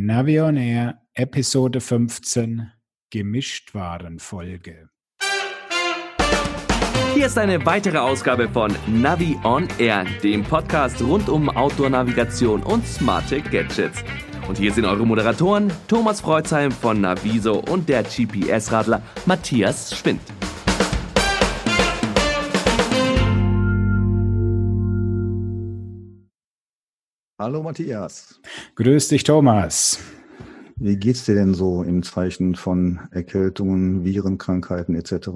Navi on Air, Episode 15, Gemischtwarenfolge. Hier ist eine weitere Ausgabe von Navi on Air, dem Podcast rund um Outdoor-Navigation und smarte Gadgets. Und hier sind eure Moderatoren Thomas Freuzheim von Naviso und der GPS-Radler Matthias Schwind. Hallo Matthias. Grüß dich, Thomas. Wie geht's dir denn so im Zeichen von Erkältungen, Virenkrankheiten etc.?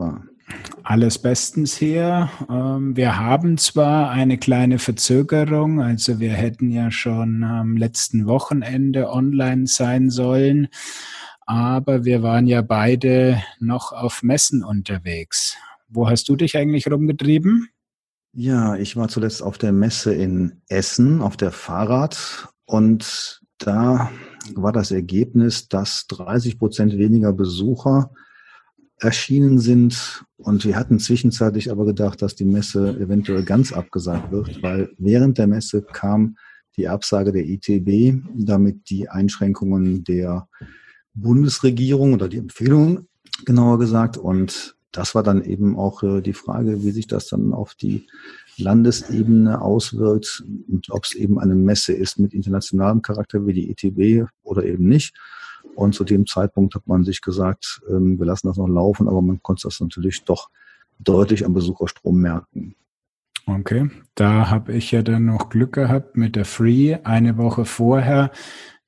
Alles bestens hier. Ähm, wir haben zwar eine kleine Verzögerung, also wir hätten ja schon am letzten Wochenende online sein sollen, aber wir waren ja beide noch auf Messen unterwegs. Wo hast du dich eigentlich rumgetrieben? Ja, ich war zuletzt auf der Messe in Essen, auf der Fahrrad. Und da war das Ergebnis, dass 30 Prozent weniger Besucher erschienen sind. Und wir hatten zwischenzeitlich aber gedacht, dass die Messe eventuell ganz abgesagt wird, weil während der Messe kam die Absage der ITB, damit die Einschränkungen der Bundesregierung oder die Empfehlungen genauer gesagt und das war dann eben auch äh, die Frage, wie sich das dann auf die Landesebene auswirkt und ob es eben eine Messe ist mit internationalem Charakter wie die ETB oder eben nicht. Und zu dem Zeitpunkt hat man sich gesagt, ähm, wir lassen das noch laufen, aber man konnte das natürlich doch deutlich am Besucherstrom merken. Okay, da habe ich ja dann noch Glück gehabt mit der Free eine Woche vorher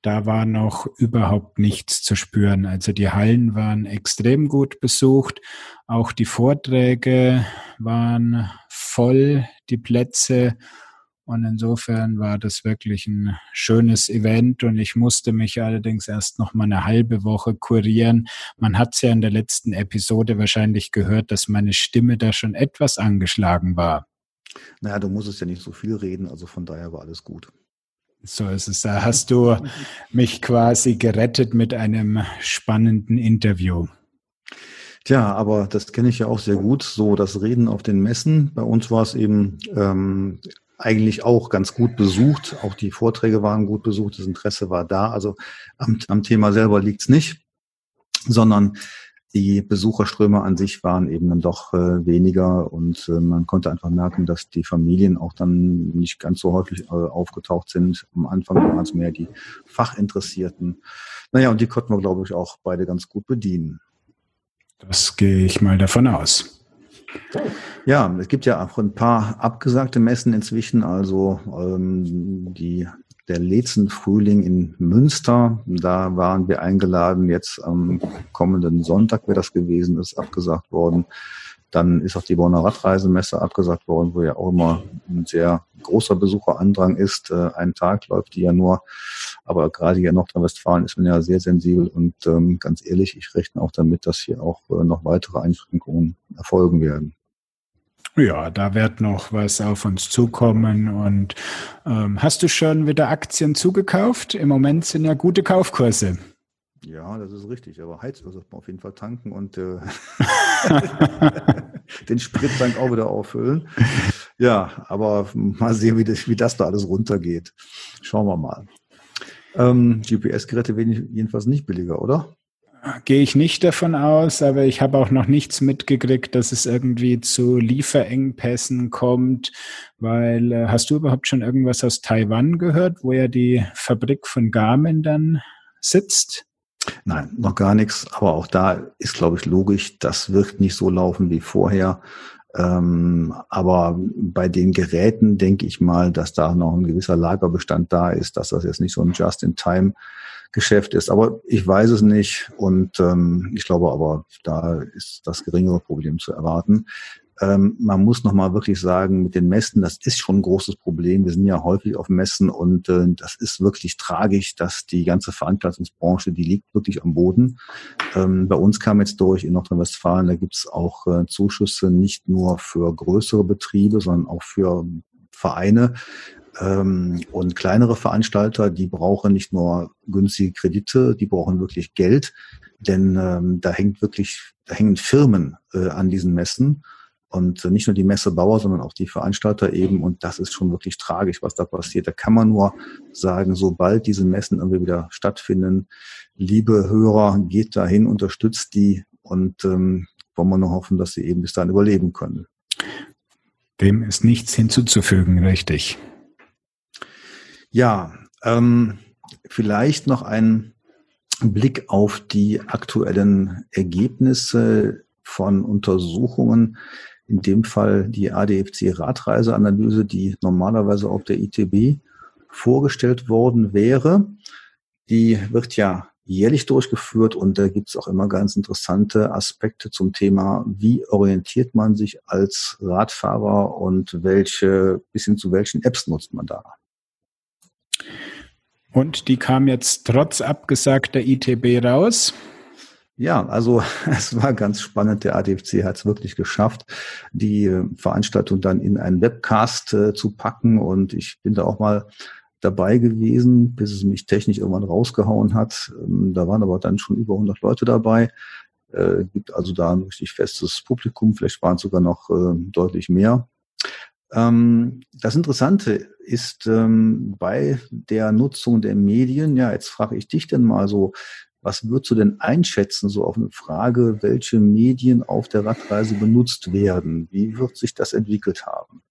da war noch überhaupt nichts zu spüren. Also die Hallen waren extrem gut besucht. Auch die Vorträge waren voll, die Plätze. Und insofern war das wirklich ein schönes Event und ich musste mich allerdings erst noch mal eine halbe Woche kurieren. Man hat es ja in der letzten Episode wahrscheinlich gehört, dass meine Stimme da schon etwas angeschlagen war. Naja, du musstest ja nicht so viel reden, also von daher war alles gut. So ist es. Da hast du mich quasi gerettet mit einem spannenden Interview. Tja, aber das kenne ich ja auch sehr gut. So das Reden auf den Messen. Bei uns war es eben ähm, eigentlich auch ganz gut besucht. Auch die Vorträge waren gut besucht. Das Interesse war da. Also am, am Thema selber liegt's nicht, sondern die Besucherströme an sich waren eben dann doch äh, weniger und äh, man konnte einfach merken, dass die Familien auch dann nicht ganz so häufig äh, aufgetaucht sind. Am Anfang waren es mehr die Fachinteressierten. Naja, und die konnten wir, glaube ich, auch beide ganz gut bedienen. Das gehe ich mal davon aus. Ja, es gibt ja auch ein paar abgesagte Messen inzwischen. Also ähm, die der letzten Frühling in Münster. Da waren wir eingeladen. Jetzt am kommenden Sonntag wäre das gewesen, ist abgesagt worden. Dann ist auch die Bonner Radreisemesse abgesagt worden, wo ja auch immer ein sehr großer Besucherandrang ist. Äh, ein Tag läuft die ja nur. Aber gerade hier in Nordrhein-Westfalen ist man ja sehr sensibel und ähm, ganz ehrlich, ich rechne auch damit, dass hier auch äh, noch weitere Einschränkungen erfolgen werden. Ja, da wird noch was auf uns zukommen. Und ähm, hast du schon wieder Aktien zugekauft? Im Moment sind ja gute Kaufkurse. Ja, das ist richtig. Aber Heizöl sollte man auf jeden Fall tanken und äh, den Sprittank auch wieder auffüllen. Ja, aber mal sehen, wie das, wie das da alles runtergeht. Schauen wir mal. Ähm, GPS-Geräte werden jedenfalls nicht billiger, oder? Gehe ich nicht davon aus, aber ich habe auch noch nichts mitgekriegt, dass es irgendwie zu Lieferengpässen kommt, weil äh, hast du überhaupt schon irgendwas aus Taiwan gehört, wo ja die Fabrik von Garmin dann sitzt? Nein, noch gar nichts, aber auch da ist, glaube ich, logisch, das wird nicht so laufen wie vorher. Ähm, aber bei den Geräten denke ich mal, dass da noch ein gewisser Lagerbestand da ist, dass das jetzt nicht so ein Just-in-Time Geschäft ist. Aber ich weiß es nicht und ähm, ich glaube aber, da ist das geringere Problem zu erwarten. Ähm, man muss nochmal wirklich sagen, mit den Messen, das ist schon ein großes Problem. Wir sind ja häufig auf Messen und äh, das ist wirklich tragisch, dass die ganze Veranstaltungsbranche, die liegt wirklich am Boden. Ähm, bei uns kam jetzt durch in Nordrhein-Westfalen, da gibt es auch äh, Zuschüsse nicht nur für größere Betriebe, sondern auch für Vereine, und kleinere Veranstalter, die brauchen nicht nur günstige Kredite, die brauchen wirklich Geld, denn ähm, da hängt wirklich, da hängen Firmen äh, an diesen Messen. Und nicht nur die Messebauer, sondern auch die Veranstalter eben. Und das ist schon wirklich tragisch, was da passiert. Da kann man nur sagen, sobald diese Messen irgendwie wieder stattfinden, liebe Hörer, geht dahin, unterstützt die und ähm, wollen wir nur hoffen, dass sie eben bis dahin überleben können. Dem ist nichts hinzuzufügen, richtig. Ja, ähm, vielleicht noch ein Blick auf die aktuellen Ergebnisse von Untersuchungen in dem Fall die ADFC-Radreiseanalyse, die normalerweise auf der ITB vorgestellt worden wäre. Die wird ja jährlich durchgeführt und da gibt es auch immer ganz interessante Aspekte zum Thema, wie orientiert man sich als Radfahrer und welche, bis hin zu welchen Apps nutzt man da. Und die kam jetzt trotz abgesagter ITB raus. Ja, also es war ganz spannend. Der ADFC hat es wirklich geschafft, die äh, Veranstaltung dann in einen Webcast äh, zu packen. Und ich bin da auch mal dabei gewesen, bis es mich technisch irgendwann rausgehauen hat. Ähm, da waren aber dann schon über 100 Leute dabei. Äh, gibt also da ein richtig festes Publikum. Vielleicht waren es sogar noch äh, deutlich mehr. Ähm, das Interessante ist ähm, bei der Nutzung der Medien, ja, jetzt frage ich dich denn mal so, was würdest du denn einschätzen, so auf eine Frage, welche Medien auf der Radreise benutzt werden? Wie wird sich das entwickelt haben?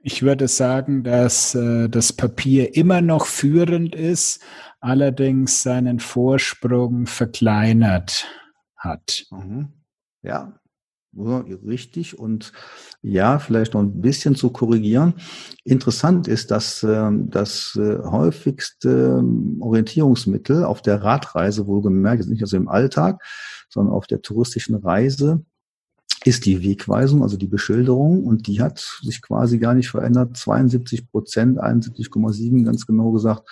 Ich würde sagen, dass äh, das Papier immer noch führend ist, allerdings seinen Vorsprung verkleinert hat. Mhm. Ja, richtig und ja, vielleicht noch ein bisschen zu korrigieren. Interessant ist, dass ähm, das äh, häufigste ähm, Orientierungsmittel auf der Radreise, wohlgemerkt, ist nicht also im Alltag, sondern auf der touristischen Reise, ist die Wegweisung, also die Beschilderung, und die hat sich quasi gar nicht verändert. 72 Prozent, 71,7 ganz genau gesagt,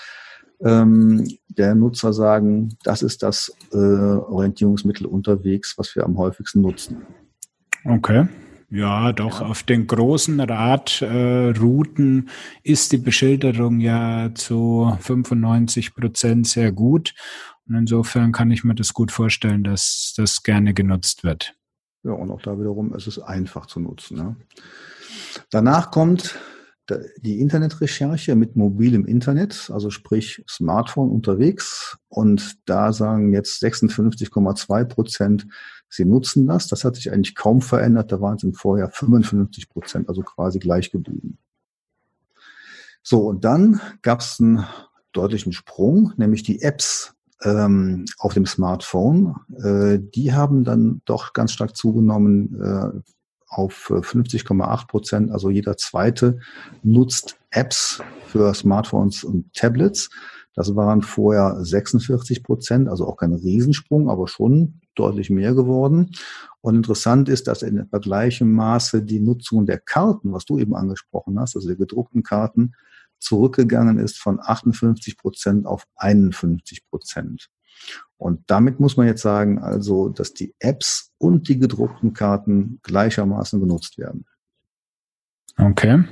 ähm, der Nutzer sagen, das ist das äh, Orientierungsmittel unterwegs, was wir am häufigsten nutzen. Okay. Ja, doch, ja. auf den großen Radrouten äh, ist die Beschilderung ja zu 95 Prozent sehr gut. Und insofern kann ich mir das gut vorstellen, dass das gerne genutzt wird. Ja, und auch da wiederum ist es einfach zu nutzen. Ne? Danach kommt die Internetrecherche mit mobilem Internet, also sprich Smartphone unterwegs. Und da sagen jetzt 56,2 Prozent, sie nutzen das. Das hat sich eigentlich kaum verändert. Da waren es im Vorjahr 55 Prozent, also quasi gleich geblieben. So, und dann gab es einen deutlichen Sprung, nämlich die Apps ähm, auf dem Smartphone. Äh, die haben dann doch ganz stark zugenommen äh, auf 50,8 Prozent. Also jeder zweite nutzt Apps für Smartphones und Tablets. Das waren vorher 46 Prozent, also auch kein Riesensprung, aber schon deutlich mehr geworden. Und interessant ist, dass in etwa gleichem Maße die Nutzung der Karten, was du eben angesprochen hast, also der gedruckten Karten, zurückgegangen ist von 58 Prozent auf 51 Prozent. Und damit muss man jetzt sagen, also, dass die Apps und die gedruckten Karten gleichermaßen genutzt werden. Okay.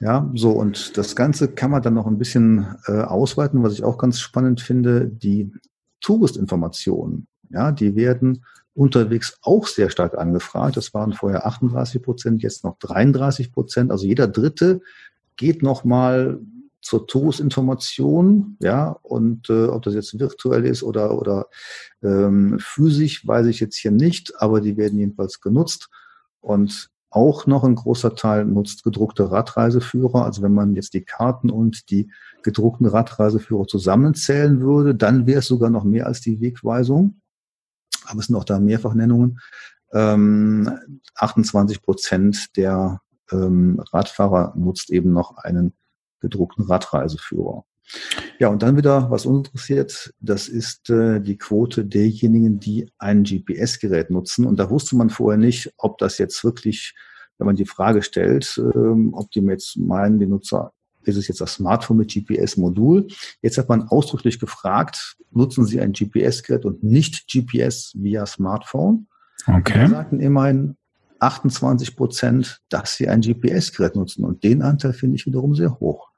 Ja, so und das Ganze kann man dann noch ein bisschen äh, ausweiten, was ich auch ganz spannend finde. Die Touristinformationen, ja, die werden unterwegs auch sehr stark angefragt. Das waren vorher 38 Prozent, jetzt noch 33 Prozent. Also jeder Dritte geht nochmal zur Touristinformation, ja, und äh, ob das jetzt virtuell ist oder, oder ähm, physisch, weiß ich jetzt hier nicht, aber die werden jedenfalls genutzt. Und auch noch ein großer Teil nutzt gedruckte Radreiseführer. Also wenn man jetzt die Karten und die gedruckten Radreiseführer zusammenzählen würde, dann wäre es sogar noch mehr als die Wegweisung. Aber es sind auch da Mehrfachnennungen. Ähm, 28 Prozent der ähm, Radfahrer nutzt eben noch einen gedruckten Radreiseführer. Ja, und dann wieder, was uns interessiert, das ist äh, die Quote derjenigen, die ein GPS-Gerät nutzen. Und da wusste man vorher nicht, ob das jetzt wirklich, wenn man die Frage stellt, ähm, ob die jetzt meinen, die Nutzer, ist es jetzt das Smartphone mit GPS-Modul? Jetzt hat man ausdrücklich gefragt, nutzen Sie ein GPS-Gerät und nicht GPS via Smartphone? Okay. Wir sagten immerhin 28 Prozent, dass sie ein GPS-Gerät nutzen. Und den Anteil finde ich wiederum sehr hoch.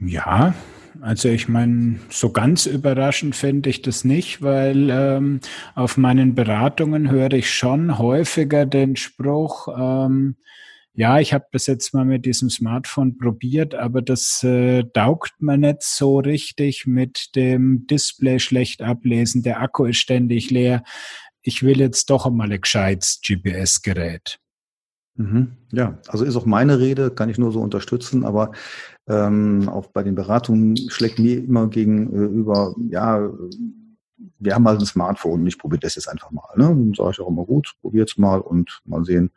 Ja, also ich meine, so ganz überraschend finde ich das nicht, weil ähm, auf meinen Beratungen höre ich schon häufiger den Spruch, ähm, ja, ich habe das jetzt mal mit diesem Smartphone probiert, aber das äh, taugt mir nicht so richtig mit dem Display schlecht ablesen. Der Akku ist ständig leer. Ich will jetzt doch einmal ein gescheites GPS-Gerät. Mhm. Ja, also ist auch meine Rede, kann ich nur so unterstützen, aber ähm, auch bei den Beratungen schlägt mir immer gegenüber, ja, wir haben halt ein Smartphone ich probiere das jetzt einfach mal. Ne? Dann sage ich auch immer gut, probiert's mal und mal sehen,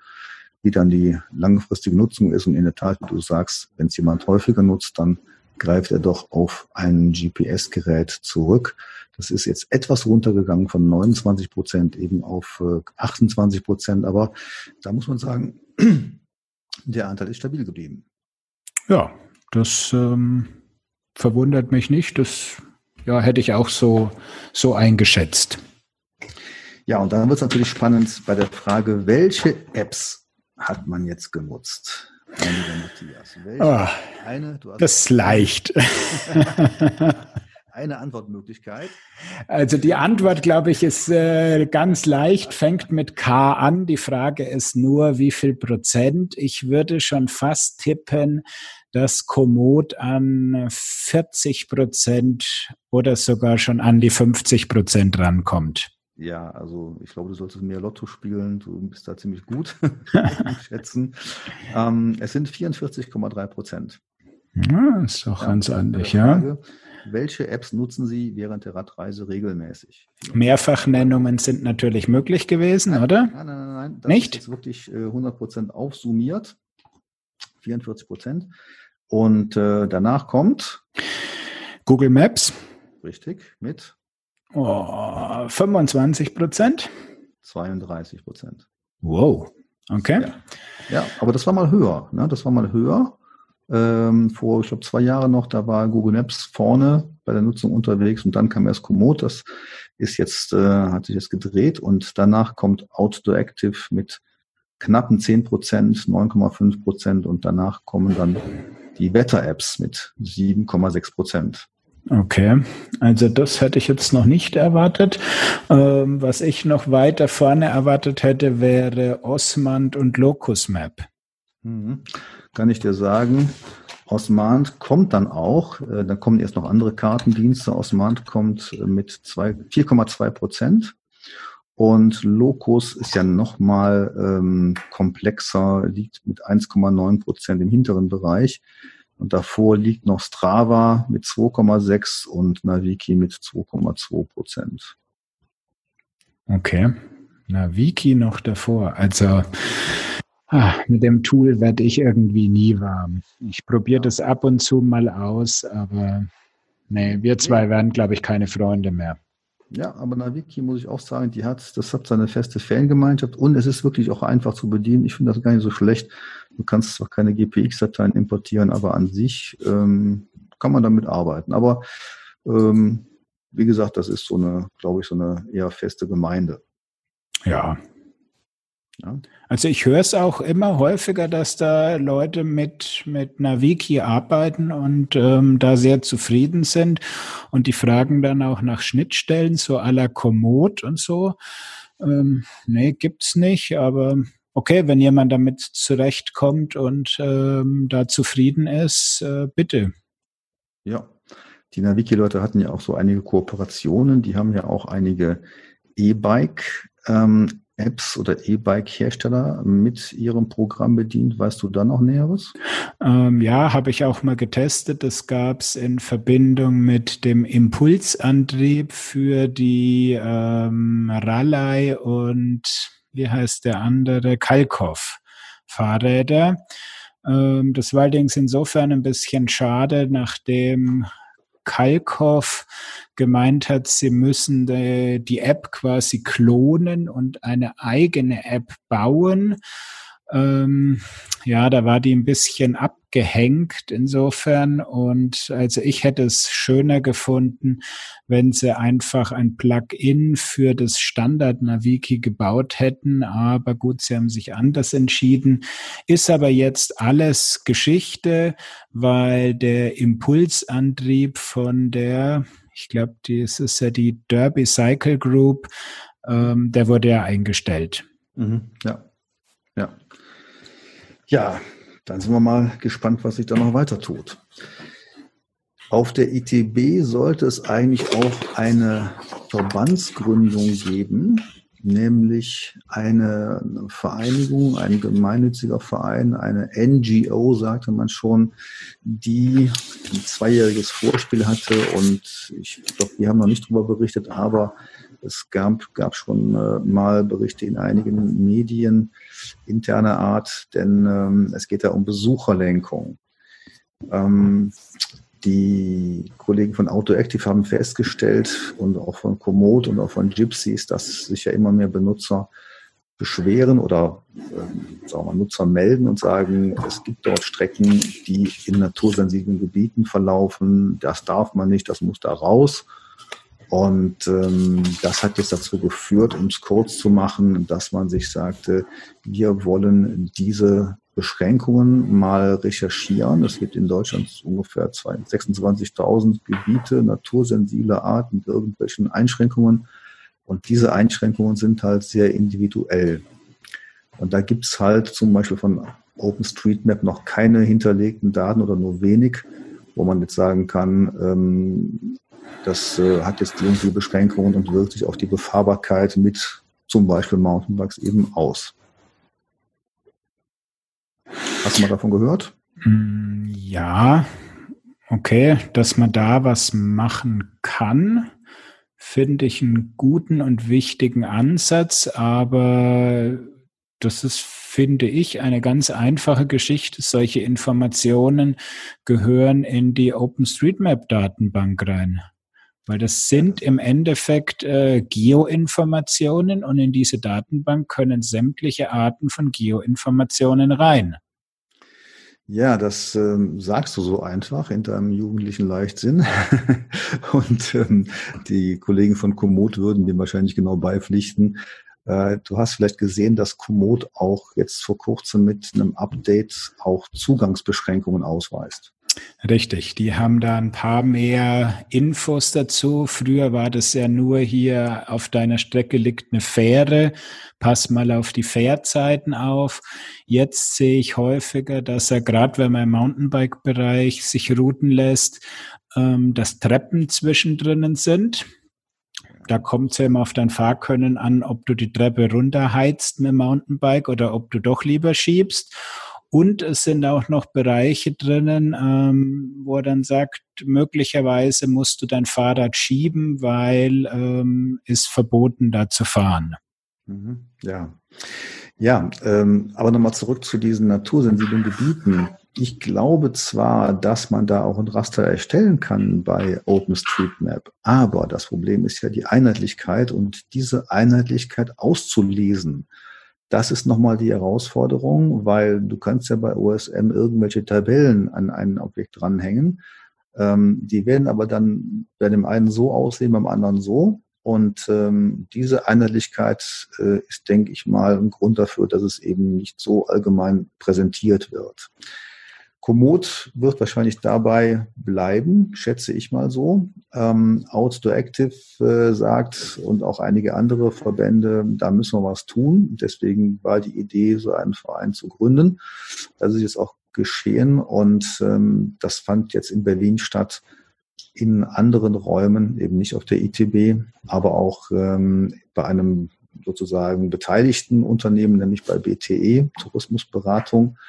wie dann die langfristige Nutzung ist. Und in der Tat, wie du sagst, wenn es jemand häufiger nutzt, dann greift er doch auf ein GPS-Gerät zurück. Das ist jetzt etwas runtergegangen von 29 Prozent eben auf 28 äh, Prozent. Aber da muss man sagen, der Anteil ist stabil geblieben. Ja, das ähm, verwundert mich nicht. Das ja, hätte ich auch so, so eingeschätzt. Ja, und dann wird es natürlich spannend bei der Frage, welche Apps hat man jetzt genutzt? Matthias. Welche? Oh, eine, das ist leicht. eine Antwortmöglichkeit? Also die Antwort, glaube ich, ist äh, ganz leicht, fängt mit K an. Die Frage ist nur, wie viel Prozent. Ich würde schon fast tippen, dass Komoot an 40 Prozent oder sogar schon an die 50 Prozent rankommt. Ja, also ich glaube, du solltest mehr Lotto spielen. Du bist da ziemlich gut schätzen. Ähm, es sind 44,3 Prozent. Ja, ist doch ja, ganz anders, ja. Welche Apps nutzen Sie während der Radreise regelmäßig? Mehrfachnennungen sind natürlich möglich gewesen, nein, oder? Nein, nein, nein, nein. Das Nicht? ist wirklich 100% äh, aufsummiert. 44 Prozent. Und äh, danach kommt Google Maps. Richtig, mit oh, 25 Prozent. 32 Prozent. Wow. Okay. Ja. ja, aber das war mal höher. Ne? Das war mal höher ähm, vor, ich glaube, zwei Jahren noch, da war Google Maps vorne bei der Nutzung unterwegs und dann kam erst Komoot, das ist jetzt, äh, hat sich jetzt gedreht und danach kommt Outdoor Active mit knappen 10 Prozent, 9,5 Prozent und danach kommen dann die Wetter-Apps mit 7,6 Prozent. Okay, also das hätte ich jetzt noch nicht erwartet. Ähm, was ich noch weiter vorne erwartet hätte, wäre Osmand und Locus Map. Mhm kann ich dir sagen, Osmand kommt dann auch, äh, dann kommen erst noch andere Kartendienste. Osmand kommt äh, mit 4,2 Prozent. Und Locus ist ja nochmal ähm, komplexer, liegt mit 1,9 Prozent im hinteren Bereich. Und davor liegt noch Strava mit 2,6 und Naviki mit 2,2 Prozent. Okay. Naviki noch davor. Also mit dem Tool werde ich irgendwie nie warm. Ich probiere das ab und zu mal aus, aber nee, wir zwei werden, glaube ich, keine Freunde mehr. Ja, aber Naviki muss ich auch sagen, die hat, das hat seine feste Fangemeinschaft und es ist wirklich auch einfach zu bedienen. Ich finde das gar nicht so schlecht. Du kannst zwar keine GPX-Dateien importieren, aber an sich ähm, kann man damit arbeiten. Aber ähm, wie gesagt, das ist so eine, glaube ich, so eine eher feste Gemeinde. Ja, ja. Also ich höre es auch immer häufiger, dass da Leute mit, mit Naviki arbeiten und ähm, da sehr zufrieden sind. Und die fragen dann auch nach Schnittstellen, so à la Komoot und so. Ähm, nee, gibt's nicht, aber okay, wenn jemand damit zurechtkommt und ähm, da zufrieden ist, äh, bitte. Ja, die Naviki-Leute hatten ja auch so einige Kooperationen, die haben ja auch einige E-Bike ähm, Apps oder E-Bike-Hersteller mit ihrem Programm bedient? Weißt du da noch Näheres? Ähm, ja, habe ich auch mal getestet. Das gab es in Verbindung mit dem Impulsantrieb für die ähm, Rallye und wie heißt der andere? Kalkov Fahrräder. Ähm, das war allerdings insofern ein bisschen schade, nachdem Kalkhoff gemeint hat, sie müssen die, die App quasi klonen und eine eigene App bauen. Ähm, ja, da war die ein bisschen ab gehängt insofern. Und also ich hätte es schöner gefunden, wenn sie einfach ein Plugin für das Standard Naviki gebaut hätten. Aber gut, sie haben sich anders entschieden. Ist aber jetzt alles Geschichte, weil der Impulsantrieb von der, ich glaube, das ist ja die Derby Cycle Group, ähm, der wurde ja eingestellt. Mhm, ja, ja. Ja, dann sind wir mal gespannt, was sich da noch weiter tut. Auf der ITB sollte es eigentlich auch eine Verbandsgründung geben, nämlich eine Vereinigung, ein gemeinnütziger Verein, eine NGO, sagte man schon, die ein zweijähriges Vorspiel hatte und ich glaube, wir haben noch nicht darüber berichtet, aber es gab, gab schon äh, mal Berichte in einigen Medien interner Art, denn ähm, es geht da um Besucherlenkung. Ähm, die Kollegen von AutoActive haben festgestellt und auch von Komoot und auch von Gypsies, dass sich ja immer mehr Benutzer beschweren oder äh, sagen wir Nutzer melden und sagen, es gibt dort Strecken, die in natursensiblen Gebieten verlaufen. Das darf man nicht, das muss da raus. Und ähm, das hat jetzt dazu geführt, um es kurz zu machen, dass man sich sagte, wir wollen diese Beschränkungen mal recherchieren. Es gibt in Deutschland ungefähr 26.000 Gebiete, natursensible Arten mit irgendwelchen Einschränkungen. Und diese Einschränkungen sind halt sehr individuell. Und da gibt's halt zum Beispiel von OpenStreetMap noch keine hinterlegten Daten oder nur wenig, wo man jetzt sagen kann, ähm, das äh, hat jetzt irgendwie Beschränkungen und wirkt sich auf die Befahrbarkeit mit zum Beispiel Mountainbikes eben aus. Hast du mal davon gehört? Mm, ja, okay, dass man da was machen kann, finde ich einen guten und wichtigen Ansatz, aber das ist, finde ich, eine ganz einfache Geschichte. Solche Informationen gehören in die OpenStreetMap-Datenbank rein. Weil das sind im Endeffekt äh, Geoinformationen und in diese Datenbank können sämtliche Arten von Geoinformationen rein. Ja, das ähm, sagst du so einfach in deinem jugendlichen Leichtsinn. und ähm, die Kollegen von Komoot würden dem wahrscheinlich genau beipflichten. Äh, du hast vielleicht gesehen, dass Komoot auch jetzt vor kurzem mit einem Update auch Zugangsbeschränkungen ausweist. Richtig, die haben da ein paar mehr Infos dazu. Früher war das ja nur hier auf deiner Strecke liegt eine Fähre, pass mal auf die Fährzeiten auf. Jetzt sehe ich häufiger, dass er gerade wenn man im Mountainbike-Bereich sich routen lässt, ähm, dass Treppen zwischendrin sind. Da kommt es ja immer auf dein Fahrkönnen an, ob du die Treppe runterheizt mit dem Mountainbike oder ob du doch lieber schiebst. Und es sind auch noch Bereiche drinnen, ähm, wo er dann sagt, möglicherweise musst du dein Fahrrad schieben, weil ähm, ist verboten, da zu fahren. Mhm. Ja. Ja, ähm, aber nochmal zurück zu diesen natursensiblen Gebieten. Ich glaube zwar, dass man da auch ein Raster erstellen kann bei OpenStreetMap, aber das Problem ist ja die Einheitlichkeit und diese Einheitlichkeit auszulesen. Das ist nochmal die Herausforderung, weil du kannst ja bei OSM irgendwelche Tabellen an ein Objekt dranhängen. Ähm, die werden aber dann bei dem einen so aussehen, beim anderen so. Und ähm, diese Einheitlichkeit äh, ist, denke ich mal, ein Grund dafür, dass es eben nicht so allgemein präsentiert wird. Komoot wird wahrscheinlich dabei bleiben, schätze ich mal so. Ähm, Outdoor Active äh, sagt und auch einige andere Verbände, da müssen wir was tun. Deswegen war die Idee, so einen Verein zu gründen. Das ist jetzt auch geschehen und ähm, das fand jetzt in Berlin statt, in anderen Räumen, eben nicht auf der ITB, aber auch ähm, bei einem sozusagen beteiligten Unternehmen, nämlich bei BTE, Tourismusberatung.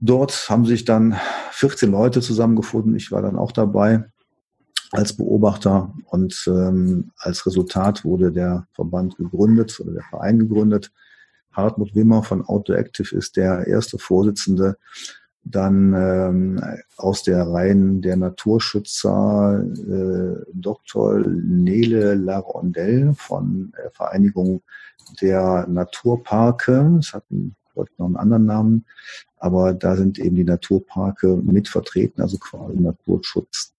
Dort haben sich dann 14 Leute zusammengefunden. Ich war dann auch dabei als Beobachter und ähm, als Resultat wurde der Verband gegründet oder der Verein gegründet. Hartmut Wimmer von Outdoor Active ist der erste Vorsitzende. Dann ähm, aus der Reihen der Naturschützer äh, Dr. Nele Larondel von der Vereinigung der Naturparke. Es hat einen heute noch einen anderen Namen. Aber da sind eben die Naturparke mit vertreten, also quasi Naturschutz,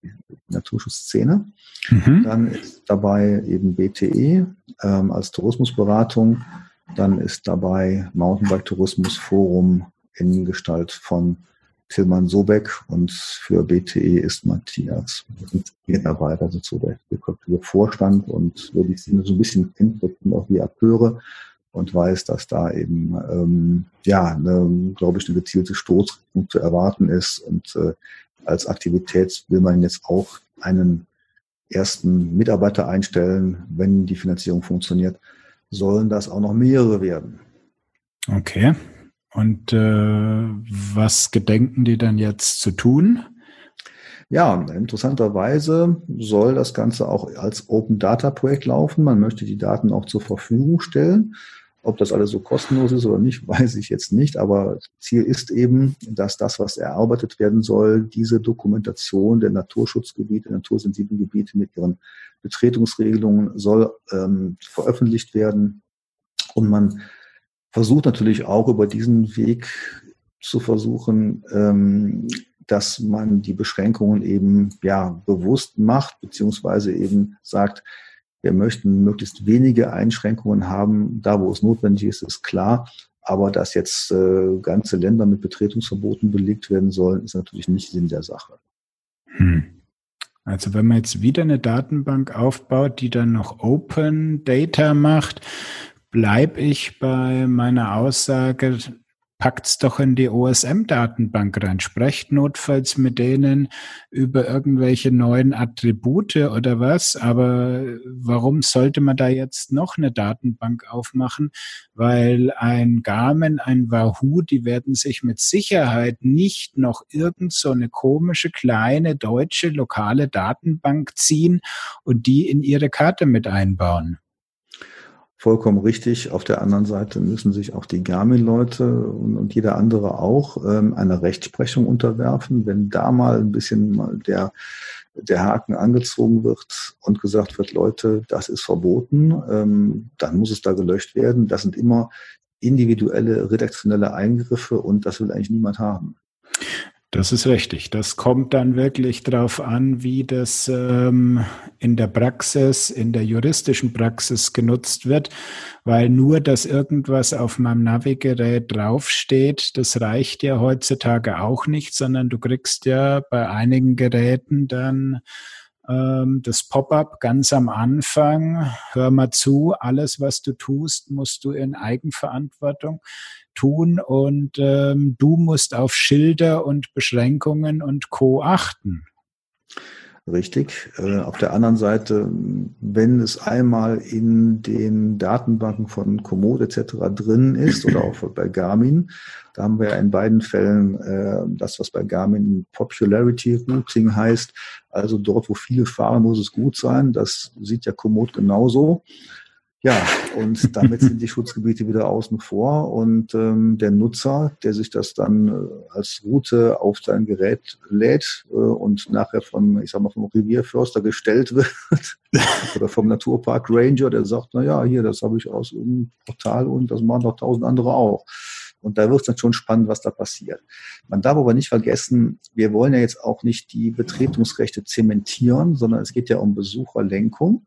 Naturschutzszene. Mhm. Dann ist dabei eben BTE ähm, als Tourismusberatung. Dann ist dabei Mountainbike Tourismus Forum in Gestalt von Tilman Sobeck und für BTE ist Matthias Mitarbeiter, also so der der Vorstand und wer die Szene so ein bisschen kennt, das sind auch die Akteure und weiß, dass da eben ähm, ja, eine, glaube ich, eine gezielte Stoßrichtung zu erwarten ist. Und äh, als Aktivität will man jetzt auch einen ersten Mitarbeiter einstellen, wenn die Finanzierung funktioniert, sollen das auch noch mehrere werden. Okay. Und äh, was gedenken die dann jetzt zu tun? Ja, interessanterweise soll das Ganze auch als Open Data Projekt laufen. Man möchte die Daten auch zur Verfügung stellen. Ob das alles so kostenlos ist oder nicht, weiß ich jetzt nicht. Aber Ziel ist eben, dass das, was erarbeitet werden soll, diese Dokumentation der Naturschutzgebiete, natursensiblen Gebiete mit ihren Betretungsregelungen soll ähm, veröffentlicht werden. Und man versucht natürlich auch über diesen Weg zu versuchen, ähm, dass man die Beschränkungen eben ja bewusst macht, beziehungsweise eben sagt, wir möchten möglichst wenige Einschränkungen haben. Da, wo es notwendig ist, ist klar. Aber dass jetzt äh, ganze Länder mit Betretungsverboten belegt werden sollen, ist natürlich nicht Sinn der Sache. Hm. Also wenn man jetzt wieder eine Datenbank aufbaut, die dann noch Open Data macht, bleibe ich bei meiner Aussage, packt's doch in die OSM-Datenbank rein. Sprecht notfalls mit denen über irgendwelche neuen Attribute oder was. Aber warum sollte man da jetzt noch eine Datenbank aufmachen? Weil ein Garmin, ein Wahoo, die werden sich mit Sicherheit nicht noch irgend so eine komische kleine deutsche lokale Datenbank ziehen und die in ihre Karte mit einbauen vollkommen richtig. Auf der anderen Seite müssen sich auch die Garmin-Leute und, und, jeder andere auch ähm, einer Rechtsprechung unterwerfen. Wenn da mal ein bisschen mal der, der Haken angezogen wird und gesagt wird, Leute, das ist verboten, ähm, dann muss es da gelöscht werden. Das sind immer individuelle redaktionelle Eingriffe und das will eigentlich niemand haben. Das ist richtig. Das kommt dann wirklich darauf an, wie das ähm, in der Praxis, in der juristischen Praxis genutzt wird, weil nur, dass irgendwas auf meinem Navigerät draufsteht, das reicht ja heutzutage auch nicht, sondern du kriegst ja bei einigen Geräten dann ähm, das Pop-up ganz am Anfang. Hör mal zu, alles, was du tust, musst du in Eigenverantwortung tun und ähm, du musst auf Schilder und Beschränkungen und Co. achten. Richtig. Äh, auf der anderen Seite, wenn es einmal in den Datenbanken von Komoot etc. drin ist oder auch bei Garmin, da haben wir ja in beiden Fällen äh, das, was bei Garmin Popularity Routing heißt. Also dort, wo viele fahren, muss es gut sein. Das sieht ja Komoot genauso. Ja, und damit sind die Schutzgebiete wieder außen vor und ähm, der Nutzer, der sich das dann äh, als Route auf sein Gerät lädt äh, und nachher vom, ich sag mal, vom Revierförster gestellt wird oder vom Naturpark Ranger, der sagt, na ja, hier, das habe ich aus einem Portal und das machen doch tausend andere auch. Und da wird es dann schon spannend, was da passiert. Man darf aber nicht vergessen, wir wollen ja jetzt auch nicht die Betretungsrechte zementieren, sondern es geht ja um Besucherlenkung.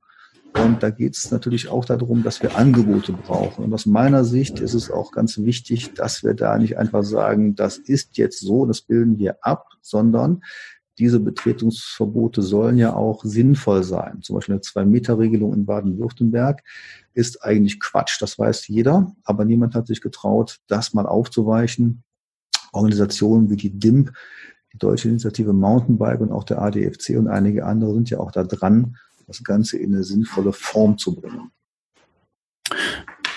Und da geht es natürlich auch darum, dass wir Angebote brauchen. Und aus meiner Sicht ist es auch ganz wichtig, dass wir da nicht einfach sagen, das ist jetzt so, das bilden wir ab, sondern diese Betretungsverbote sollen ja auch sinnvoll sein. Zum Beispiel eine Zwei-Meter-Regelung in Baden-Württemberg ist eigentlich Quatsch, das weiß jeder, aber niemand hat sich getraut, das mal aufzuweichen. Organisationen wie die DIMP, die Deutsche Initiative Mountainbike und auch der ADFC und einige andere sind ja auch da dran, das Ganze in eine sinnvolle Form zu bringen.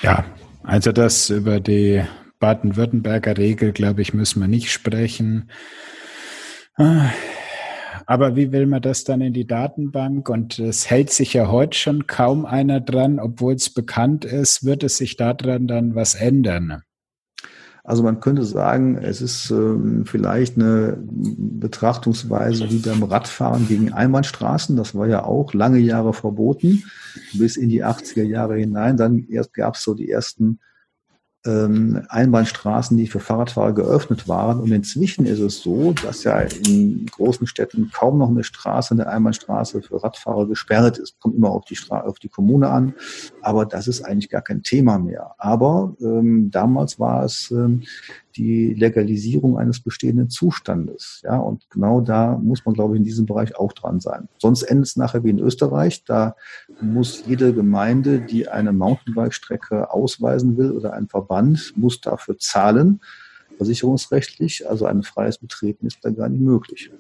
Ja, also das über die Baden-Württemberger Regel, glaube ich, müssen wir nicht sprechen. Aber wie will man das dann in die Datenbank? Und es hält sich ja heute schon kaum einer dran, obwohl es bekannt ist, wird es sich daran dann was ändern? Also man könnte sagen, es ist ähm, vielleicht eine Betrachtungsweise wie beim Radfahren gegen Einbahnstraßen. Das war ja auch lange Jahre verboten, bis in die 80er Jahre hinein. Dann erst gab es so die ersten Einbahnstraßen, die für Fahrradfahrer geöffnet waren. Und inzwischen ist es so, dass ja in großen Städten kaum noch eine Straße, eine Einbahnstraße für Radfahrer gesperrt ist. Kommt immer auf die, Stra auf die Kommune an, aber das ist eigentlich gar kein Thema mehr. Aber ähm, damals war es ähm, die Legalisierung eines bestehenden Zustandes. Ja, und genau da muss man, glaube ich, in diesem Bereich auch dran sein. Sonst endet es nachher wie in Österreich. Da muss jede Gemeinde, die eine Mountainbike-Strecke ausweisen will oder ein Verband, muss dafür zahlen versicherungsrechtlich. Also ein freies Betreten ist da gar nicht möglich.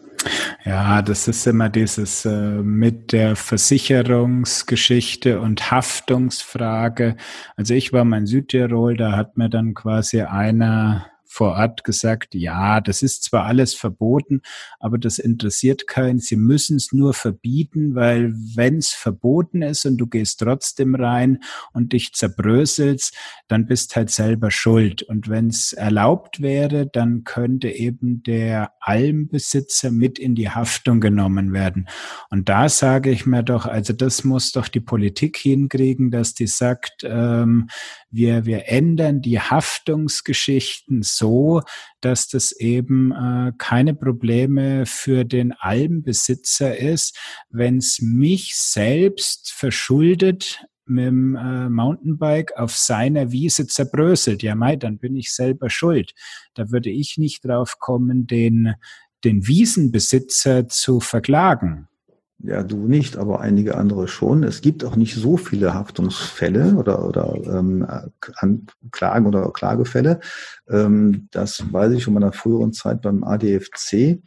Ja, das ist immer dieses äh, mit der Versicherungsgeschichte und Haftungsfrage. Also ich war mal in Südtirol, da hat mir dann quasi einer vor Ort gesagt, ja, das ist zwar alles verboten, aber das interessiert keinen. Sie müssen es nur verbieten, weil wenn es verboten ist und du gehst trotzdem rein und dich zerbröselst, dann bist halt selber schuld. Und wenn es erlaubt wäre, dann könnte eben der Almbesitzer mit in die Haftung genommen werden. Und da sage ich mir doch, also das muss doch die Politik hinkriegen, dass die sagt, ähm, wir, wir ändern die Haftungsgeschichten so, dass das eben äh, keine Probleme für den Albenbesitzer ist, wenn es mich selbst verschuldet mit dem äh, Mountainbike auf seiner Wiese zerbröselt. Ja, mei, dann bin ich selber schuld. Da würde ich nicht drauf kommen, den, den Wiesenbesitzer zu verklagen. Ja, du nicht, aber einige andere schon. Es gibt auch nicht so viele Haftungsfälle oder, oder ähm, Klagen oder Klagefälle. Ähm, das weiß ich von meiner früheren Zeit beim ADFC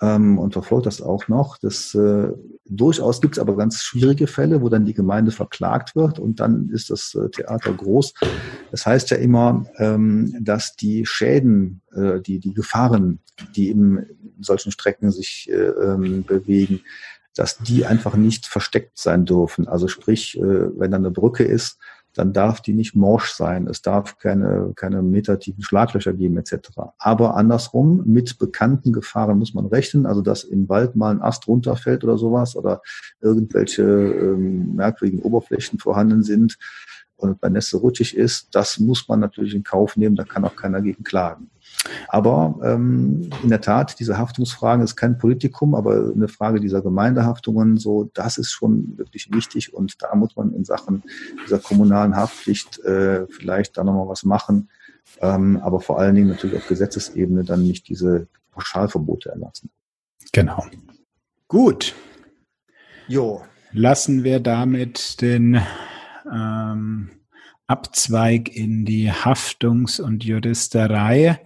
ähm, und verfolgt das auch noch. Das, äh, durchaus gibt es aber ganz schwierige Fälle, wo dann die Gemeinde verklagt wird und dann ist das äh, Theater groß. Das heißt ja immer, ähm, dass die Schäden, äh, die, die Gefahren, die in solchen Strecken sich äh, ähm, bewegen, dass die einfach nicht versteckt sein dürfen. Also sprich, äh, wenn da eine Brücke ist, dann darf die nicht morsch sein. Es darf keine, keine metertiefen Schlaglöcher geben etc. Aber andersrum, mit bekannten Gefahren muss man rechnen. Also dass im Wald mal ein Ast runterfällt oder sowas oder irgendwelche ähm, merkwürdigen Oberflächen vorhanden sind und bei Nässe rutschig ist, das muss man natürlich in Kauf nehmen. Da kann auch keiner gegen klagen. Aber ähm, in der Tat, diese Haftungsfragen ist kein Politikum, aber eine Frage dieser Gemeindehaftungen, so das ist schon wirklich wichtig und da muss man in Sachen dieser kommunalen Haftpflicht äh, vielleicht da nochmal was machen, ähm, aber vor allen Dingen natürlich auf Gesetzesebene dann nicht diese Pauschalverbote erlassen. Genau. Gut. Jo. Lassen wir damit den ähm, Abzweig in die Haftungs- und Juristerei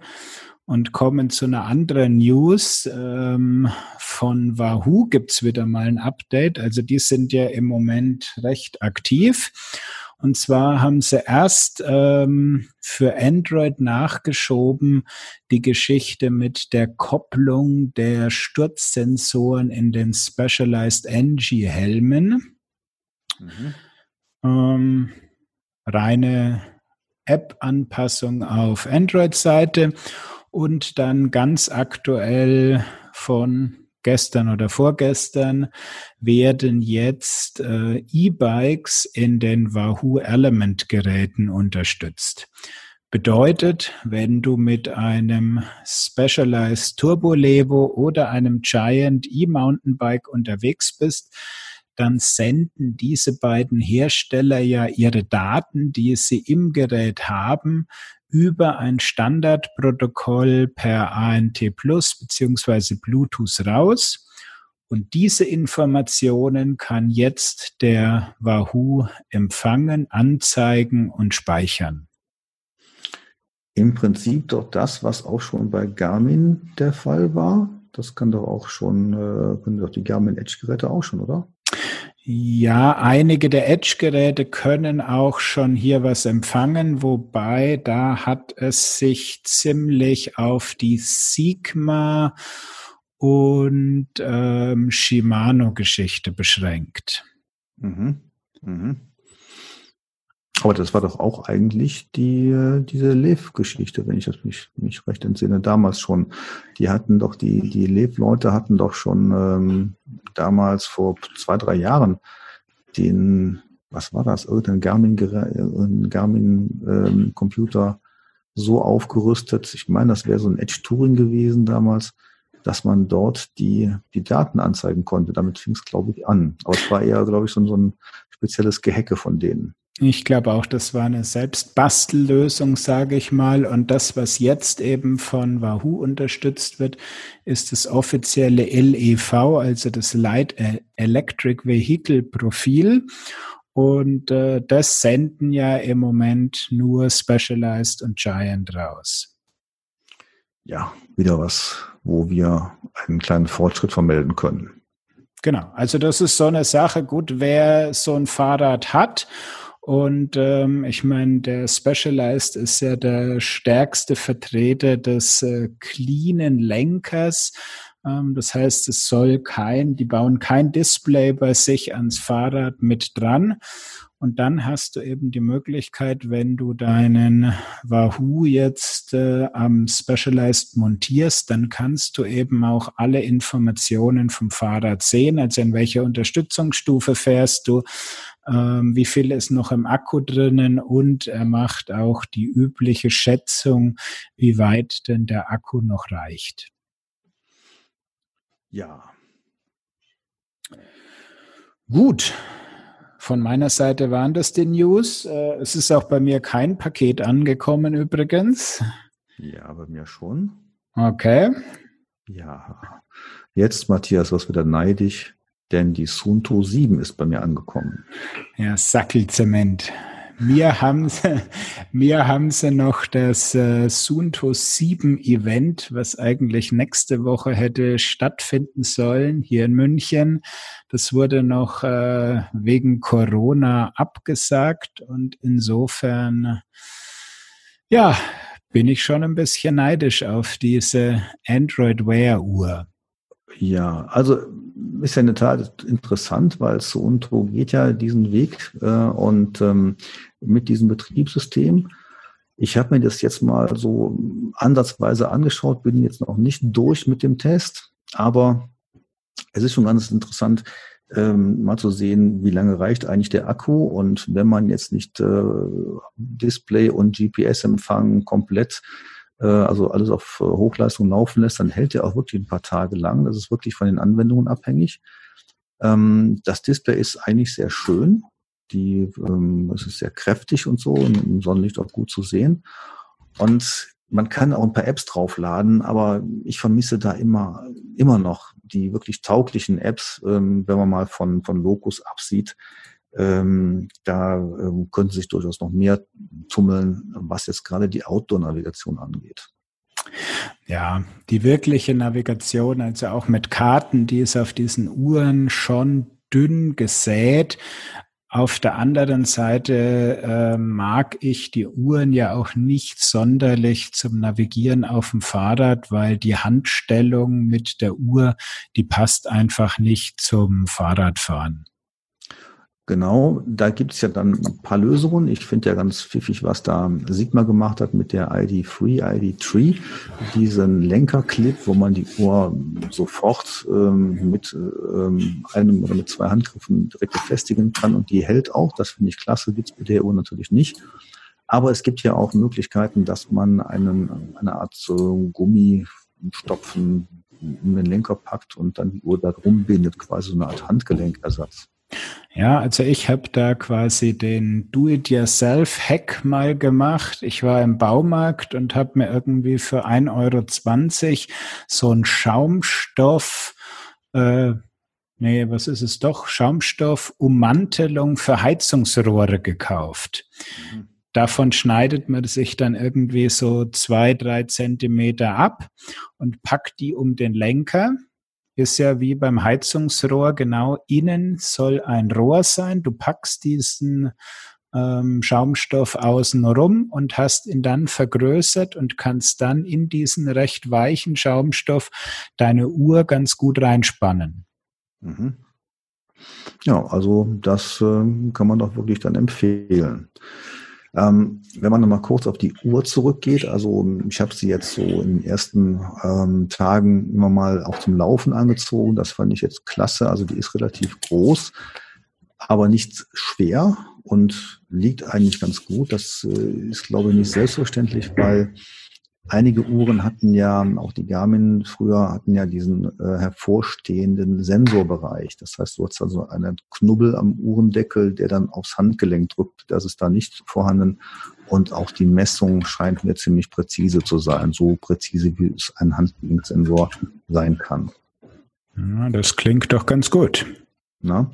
und kommen zu einer anderen News. Ähm, von Wahoo gibt's wieder mal ein Update. Also die sind ja im Moment recht aktiv. Und zwar haben sie erst ähm, für Android nachgeschoben die Geschichte mit der Kopplung der Sturzsensoren in den Specialized NG Helmen. Mhm. Ähm, reine App-Anpassung auf Android-Seite und dann ganz aktuell von gestern oder vorgestern werden jetzt äh, E-Bikes in den Wahoo Element Geräten unterstützt. Bedeutet, wenn du mit einem Specialized Turbo Levo oder einem Giant E-Mountainbike unterwegs bist, dann senden diese beiden Hersteller ja ihre Daten, die sie im Gerät haben, über ein Standardprotokoll per ANT Plus beziehungsweise Bluetooth raus. Und diese Informationen kann jetzt der Wahoo empfangen, anzeigen und speichern. Im Prinzip doch das, was auch schon bei Garmin der Fall war. Das kann doch auch schon, äh, können doch die Garmin Edge Geräte auch schon, oder? Ja, einige der Edge-Geräte können auch schon hier was empfangen, wobei da hat es sich ziemlich auf die Sigma und ähm, Shimano-Geschichte beschränkt. Mhm. Mhm. Aber das war doch auch eigentlich die, äh, diese Lev-Geschichte, wenn ich das mich, mich recht entsinne, damals schon. Die hatten doch, die, die Lev-Leute hatten doch schon ähm, damals vor zwei, drei Jahren den, was war das, irgendein Garmin, ein Garmin ähm, Computer so aufgerüstet. Ich meine, das wäre so ein Edge Touring gewesen damals, dass man dort die, die Daten anzeigen konnte. Damit fing es, glaube ich, an. Aber es war eher, glaube ich, so, so ein spezielles Gehecke von denen. Ich glaube auch, das war eine Selbstbastellösung, sage ich mal. Und das, was jetzt eben von Wahoo unterstützt wird, ist das offizielle LEV, also das Light Electric Vehicle Profil. Und äh, das senden ja im Moment nur Specialized und Giant raus. Ja, wieder was, wo wir einen kleinen Fortschritt vermelden können. Genau, also das ist so eine Sache. Gut, wer so ein Fahrrad hat und ähm, ich meine, der Specialized ist ja der stärkste Vertreter des äh, cleanen Lenkers. Ähm, das heißt, es soll kein, die bauen kein Display bei sich ans Fahrrad mit dran. Und dann hast du eben die Möglichkeit, wenn du deinen Wahoo jetzt äh, am Specialized montierst, dann kannst du eben auch alle Informationen vom Fahrrad sehen, also in welcher Unterstützungsstufe fährst du, ähm, wie viel ist noch im Akku drinnen und er macht auch die übliche Schätzung, wie weit denn der Akku noch reicht. Ja. Gut. Von meiner Seite waren das die News. Äh, es ist auch bei mir kein Paket angekommen übrigens. Ja, bei mir schon. Okay. Ja. Jetzt, Matthias, was wieder neidisch denn die Sunto 7 ist bei mir angekommen. Ja, Sackelzement. Mir haben sie, mir haben sie noch das äh, Sunto 7 Event, was eigentlich nächste Woche hätte stattfinden sollen, hier in München. Das wurde noch äh, wegen Corona abgesagt und insofern, ja, bin ich schon ein bisschen neidisch auf diese Android Wear Uhr. Ja, also ist ja in der Tat interessant, weil Suunto geht ja diesen Weg äh, und ähm, mit diesem Betriebssystem. Ich habe mir das jetzt mal so ansatzweise angeschaut, bin jetzt noch nicht durch mit dem Test, aber es ist schon ganz interessant, ähm, mal zu sehen, wie lange reicht eigentlich der Akku und wenn man jetzt nicht äh, Display und GPS-Empfang komplett also alles auf äh, Hochleistung laufen lässt, dann hält der auch wirklich ein paar Tage lang. Das ist wirklich von den Anwendungen abhängig. Ähm, das Display ist eigentlich sehr schön. Die, ähm, es ist sehr kräftig und so und im Sonnenlicht auch gut zu sehen. Und man kann auch ein paar Apps draufladen, aber ich vermisse da immer, immer noch die wirklich tauglichen Apps, ähm, wenn man mal von, von Locus absieht. Ähm, da ähm, könnte sich durchaus noch mehr tummeln, was jetzt gerade die Outdoor-Navigation angeht. Ja, die wirkliche Navigation, also auch mit Karten, die ist auf diesen Uhren schon dünn gesät. Auf der anderen Seite äh, mag ich die Uhren ja auch nicht sonderlich zum Navigieren auf dem Fahrrad, weil die Handstellung mit der Uhr, die passt einfach nicht zum Fahrradfahren. Genau, da gibt's ja dann ein paar Lösungen. Ich finde ja ganz pfiffig, was da Sigma gemacht hat mit der ID Free, ID Tree, diesen Lenkerclip, wo man die Uhr sofort ähm, mit ähm, einem oder mit zwei Handgriffen direkt befestigen kann und die hält auch. Das finde ich klasse, gibt's bei der Uhr natürlich nicht. Aber es gibt ja auch Möglichkeiten, dass man einen, eine Art so Gummistopfen in den Lenker packt und dann die Uhr da rumbindet, quasi so eine Art Handgelenkersatz. Ja, also ich habe da quasi den Do-it-yourself-Hack mal gemacht. Ich war im Baumarkt und habe mir irgendwie für 1,20 Euro so ein Schaumstoff, äh, nee, was ist es doch, Schaumstoff-Ummantelung für Heizungsrohre gekauft. Mhm. Davon schneidet man sich dann irgendwie so zwei, drei Zentimeter ab und packt die um den Lenker ist ja wie beim Heizungsrohr, genau innen soll ein Rohr sein. Du packst diesen ähm, Schaumstoff außen rum und hast ihn dann vergrößert und kannst dann in diesen recht weichen Schaumstoff deine Uhr ganz gut reinspannen. Mhm. Ja, also das äh, kann man doch wirklich dann empfehlen. Ähm, wenn man nochmal kurz auf die Uhr zurückgeht, also ich habe sie jetzt so in den ersten ähm, Tagen immer mal auch zum Laufen angezogen. Das fand ich jetzt klasse. Also die ist relativ groß. aber nicht schwer und liegt eigentlich ganz gut. Das äh, ist, glaube ich, nicht selbstverständlich, weil einige Uhren hatten ja, auch die Garmin früher hatten ja diesen äh, hervorstehenden Sensorbereich. Das heißt, du hast also einen Knubbel am Uhrendeckel, der dann aufs Handgelenk drückt. Das ist da nicht vorhanden. Und auch die Messung scheint mir ziemlich präzise zu sein, so präzise wie es ein Handgelenksensor sein kann. Ja, das klingt doch ganz gut. Na?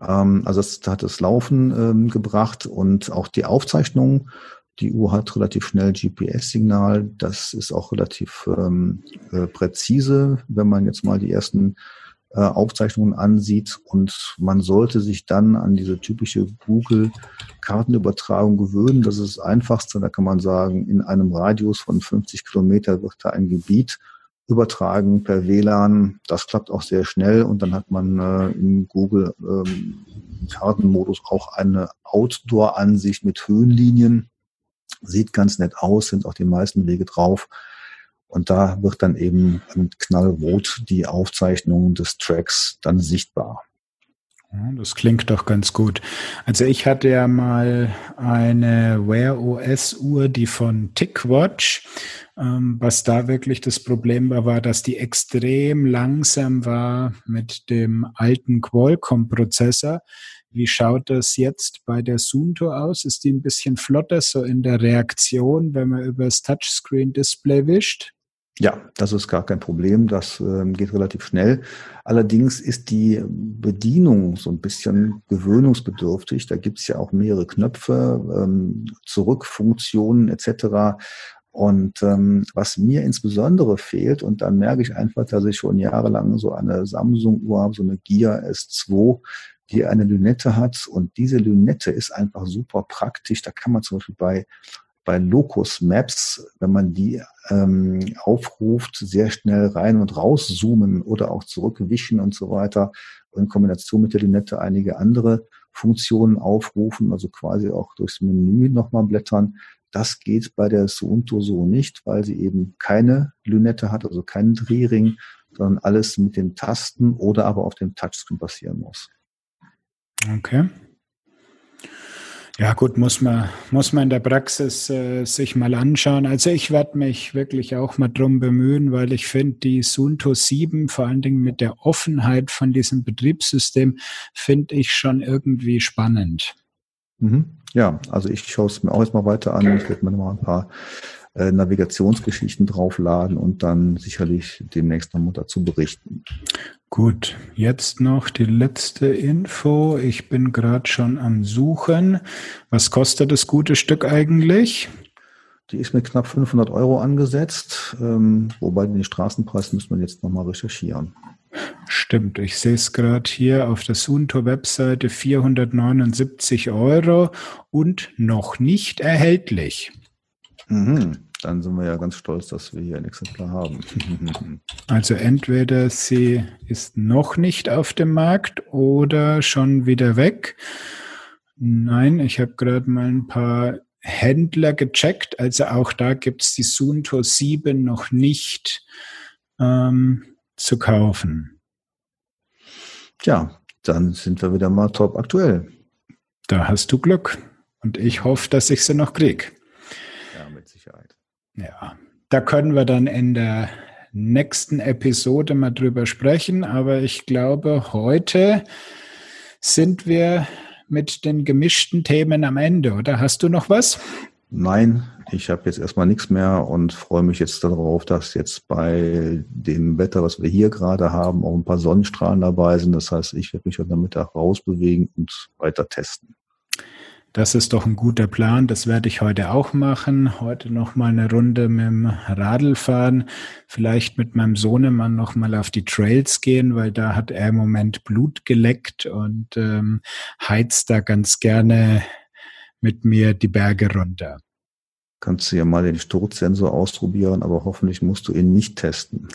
Ähm, also das hat das Laufen ähm, gebracht und auch die Aufzeichnung. Die Uhr hat relativ schnell GPS-Signal. Das ist auch relativ ähm, äh, präzise, wenn man jetzt mal die ersten äh, Aufzeichnungen ansieht. Und man sollte sich dann an diese typische Google-Kartenübertragung gewöhnen. Das ist das Einfachste. Da kann man sagen, in einem Radius von 50 Kilometer wird da ein Gebiet übertragen per WLAN. Das klappt auch sehr schnell und dann hat man äh, im Google ähm, Kartenmodus auch eine Outdoor-Ansicht mit Höhenlinien. Sieht ganz nett aus, sind auch die meisten Wege drauf. Und da wird dann eben mit Knallrot die Aufzeichnung des Tracks dann sichtbar. Das klingt doch ganz gut. Also ich hatte ja mal eine Wear OS Uhr, die von TickWatch. Ähm, was da wirklich das Problem war, war, dass die extrem langsam war mit dem alten Qualcomm-Prozessor. Wie schaut das jetzt bei der Sunto aus? Ist die ein bisschen flotter so in der Reaktion, wenn man über das Touchscreen-Display wischt? Ja, das ist gar kein Problem. Das ähm, geht relativ schnell. Allerdings ist die Bedienung so ein bisschen gewöhnungsbedürftig. Da gibt's ja auch mehrere Knöpfe, ähm, Zurückfunktionen etc. Und ähm, was mir insbesondere fehlt, und da merke ich einfach, dass ich schon jahrelang so eine Samsung-Uhr habe, so eine Gear S2, die eine Lünette hat. Und diese Lünette ist einfach super praktisch. Da kann man zum Beispiel bei bei Locus Maps, wenn man die ähm, aufruft, sehr schnell rein und raus zoomen oder auch zurückwischen und so weiter. in Kombination mit der Linette einige andere Funktionen aufrufen, also quasi auch durchs Menü nochmal blättern. Das geht bei der Suunto so nicht, weil sie eben keine Lünette hat, also keinen Drehring, sondern alles mit den Tasten oder aber auf dem Touchscreen passieren muss. Okay. Ja gut, muss man, muss man in der Praxis äh, sich mal anschauen. Also ich werde mich wirklich auch mal drum bemühen, weil ich finde, die Sunto 7, vor allen Dingen mit der Offenheit von diesem Betriebssystem, finde ich schon irgendwie spannend. Mhm. Ja, also ich schaue es mir auch jetzt mal weiter an. Ich werde mir noch mal ein paar äh, Navigationsgeschichten draufladen und dann sicherlich demnächst nochmal dazu berichten. Gut, jetzt noch die letzte Info. Ich bin gerade schon am Suchen. Was kostet das gute Stück eigentlich? Die ist mit knapp 500 Euro angesetzt, ähm, wobei den Straßenpreis müssen wir jetzt nochmal recherchieren. Stimmt, ich sehe es gerade hier auf der Sunto-Webseite 479 Euro und noch nicht erhältlich. Mhm. Dann sind wir ja ganz stolz, dass wir hier ein Exemplar haben. also entweder sie ist noch nicht auf dem Markt oder schon wieder weg. Nein, ich habe gerade mal ein paar Händler gecheckt. Also auch da gibt es die Sunto 7 noch nicht ähm, zu kaufen. Tja, dann sind wir wieder mal top aktuell. Da hast du Glück. Und ich hoffe, dass ich sie noch kriege. Ja, da können wir dann in der nächsten Episode mal drüber sprechen. Aber ich glaube, heute sind wir mit den gemischten Themen am Ende, oder? Hast du noch was? Nein, ich habe jetzt erstmal nichts mehr und freue mich jetzt darauf, dass jetzt bei dem Wetter, was wir hier gerade haben, auch ein paar Sonnenstrahlen dabei sind. Das heißt, ich werde mich heute Mittag rausbewegen und weiter testen. Das ist doch ein guter Plan. Das werde ich heute auch machen. Heute noch mal eine Runde mit dem Radl fahren. Vielleicht mit meinem Sohnemann noch mal auf die Trails gehen, weil da hat er im Moment Blut geleckt und ähm, heizt da ganz gerne mit mir die Berge runter kannst du ja mal den Sturzsensor ausprobieren, aber hoffentlich musst du ihn nicht testen.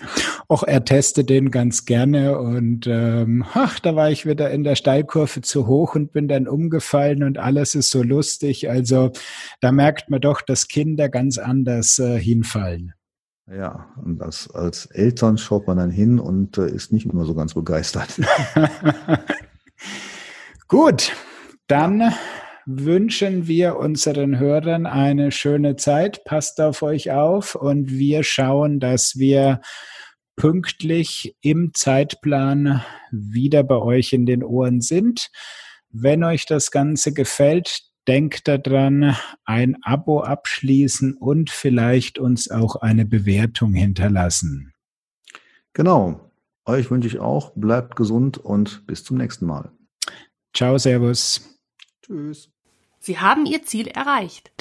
Auch er testet den ganz gerne und ähm, ach, da war ich wieder in der Steilkurve zu hoch und bin dann umgefallen und alles ist so lustig. Also da merkt man doch, dass Kinder ganz anders äh, hinfallen. Ja, und das, als Eltern schaut man dann hin und äh, ist nicht immer so ganz begeistert. Gut, dann wünschen wir unseren Hörern eine schöne Zeit. Passt auf euch auf und wir schauen, dass wir pünktlich im Zeitplan wieder bei euch in den Ohren sind. Wenn euch das Ganze gefällt, denkt daran, ein Abo abschließen und vielleicht uns auch eine Bewertung hinterlassen. Genau. Euch wünsche ich auch, bleibt gesund und bis zum nächsten Mal. Ciao, Servus. Tschüss. Sie haben Ihr Ziel erreicht.